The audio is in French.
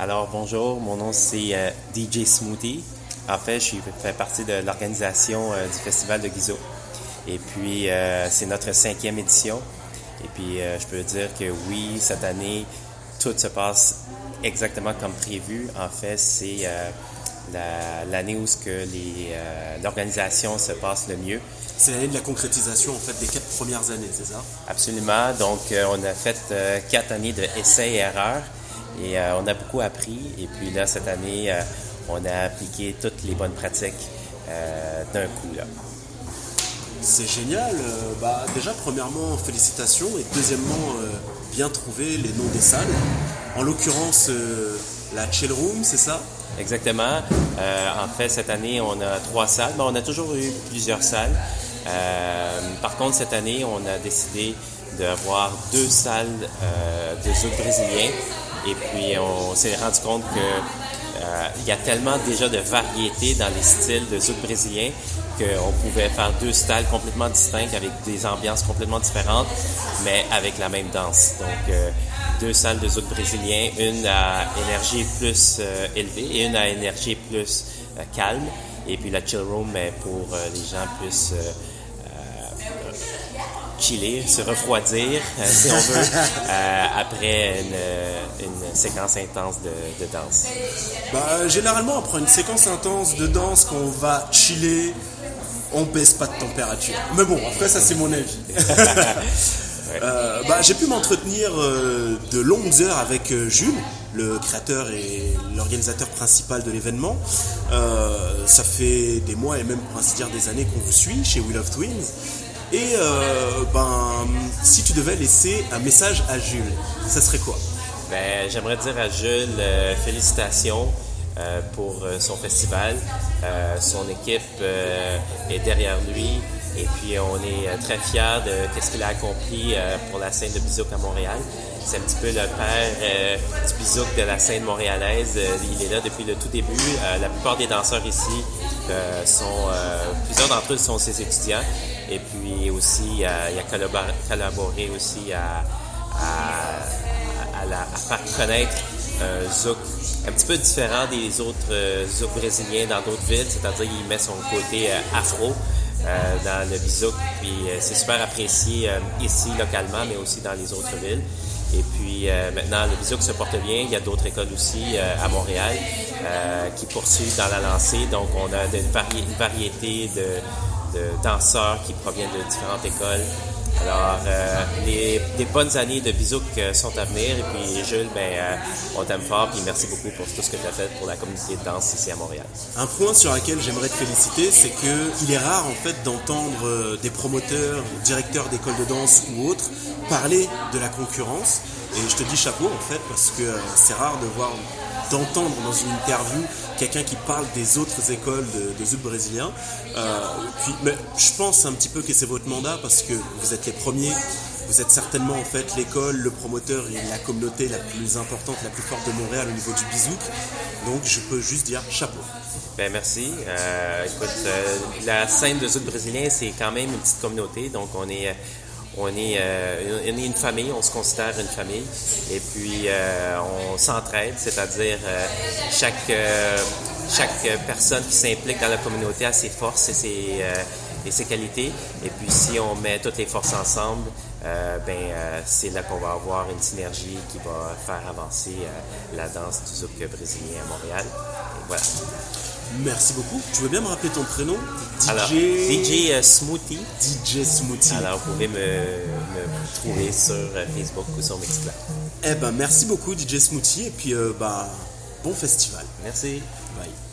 Alors bonjour, mon nom c'est euh, DJ Smoothie. En fait, je fais partie de l'organisation euh, du Festival de Guizot. Et puis, euh, c'est notre cinquième édition. Et puis, je peux dire que oui, cette année, tout se passe exactement comme prévu. En fait, c'est l'année où l'organisation se passe le mieux. C'est l'année de la concrétisation en fait des quatre premières années, c'est ça? Absolument. Donc, on a fait quatre années de essais et erreurs. Et euh, on a beaucoup appris. Et puis là, cette année, euh, on a appliqué toutes les bonnes pratiques euh, d'un coup. Là. C'est génial. Bah, déjà, premièrement, félicitations. Et deuxièmement, bien trouvé les noms des salles. En l'occurrence, la Chill Room, c'est ça? Exactement. en fait, cette année, on a trois salles. Mais on a toujours eu plusieurs salles. par contre, cette année, on a décidé d'avoir deux salles de zouk brésilien et puis, on s'est rendu compte que euh, il y a tellement déjà de variété dans les styles de zouk brésilien qu'on pouvait faire deux styles complètement distincts avec des ambiances complètement différentes, mais avec la même danse. Donc, euh, deux salles de zouk brésilien, une à énergie plus euh, élevée et une à énergie plus calme. Et puis la chill room, mais pour les gens plus chiller, se refroidir, si on veut, après une, séquence intense de, danse? Bah, généralement, après une séquence intense de danse, quand on va chiller, on baisse pas de température. Mais bon, après, ça, c'est mon avis. Euh, bah, j'ai pu m'entretenir de longues heures avec Jules, le créateur et l'organisateur principal de l'événement. ça fait des mois et même pour ainsi dire des années qu'on vous suit chez We Love Twins. Et euh, ben, si tu devais laisser un message à Jules, ça serait quoi? Ben, J'aimerais dire à Jules euh, félicitations euh, pour son festival. son équipe est derrière lui. Et puis on est très fiers de ce qu'il a accompli pour la scène de Bizouk à Montréal. C'est un petit peu le père du Bizouk de la scène montréalaise. il est là depuis le tout début. la plupart des danseurs ici sont, plusieurs d'entre eux sont ses étudiants. Et puis aussi, il a collaboré aussi à, faire connaître un zouk un petit peu différent des autres euh, zouk brésiliens dans d'autres villes, c'est-à-dire qu'il met son côté euh, afro euh, dans le bizouk, puis c'est super apprécié ici localement, mais aussi dans les autres villes. Et puis maintenant, le bizouk se porte bien. Il y a d'autres écoles aussi à Montréal qui poursuivent dans la lancée. Donc, on a une variété de danseurs qui proviennent de différentes écoles. Alors, euh, les, des bonnes années de Bizouk euh, sont à venir. Et puis, Jules, ben, euh, on t'aime fort. Puis, merci beaucoup pour tout ce que tu as fait pour la communauté de danse ici à Montréal. Un point sur lequel j'aimerais te féliciter, c'est qu'il est rare, en fait, d'entendre des promoteurs, directeurs d'écoles de danse ou autres parler de la concurrence. Et je te dis chapeau, en fait, parce que c'est rare de voir d'entendre dans une interview quelqu'un qui parle des autres écoles de, de brésilien. Euh, je pense un petit peu que c'est votre mandat parce que vous êtes les premiers. Vous êtes certainement en fait l'école, le promoteur et la communauté la plus importante, la plus forte de Montréal au niveau du bizouk. Donc je peux juste dire chapeau. Ben merci. Euh, écoute, euh, la scène de zouk brésilien, c'est quand même une petite communauté. Donc on est on est, euh, une famille, on se considère une famille, et puis euh, on s'entraide, c'est-à-dire euh, chaque, personne qui s'implique dans la communauté a ses forces et ses, qualités, et puis si on met toutes les forces ensemble, ben c'est là qu'on va avoir une synergie qui va faire avancer la danse du zouk brésilien à Montréal. Voilà. Merci beaucoup. Tu veux bien me rappeler ton prénom? DJ... Alors, DJ euh, Smoothie. DJ Smoothie. Alors, vous pouvez me, me trouver sur euh, Facebook ou sur Mixcloud. Eh ben, merci beaucoup DJ Smoothie et puis, euh, bah, bon festival. Merci. Bye.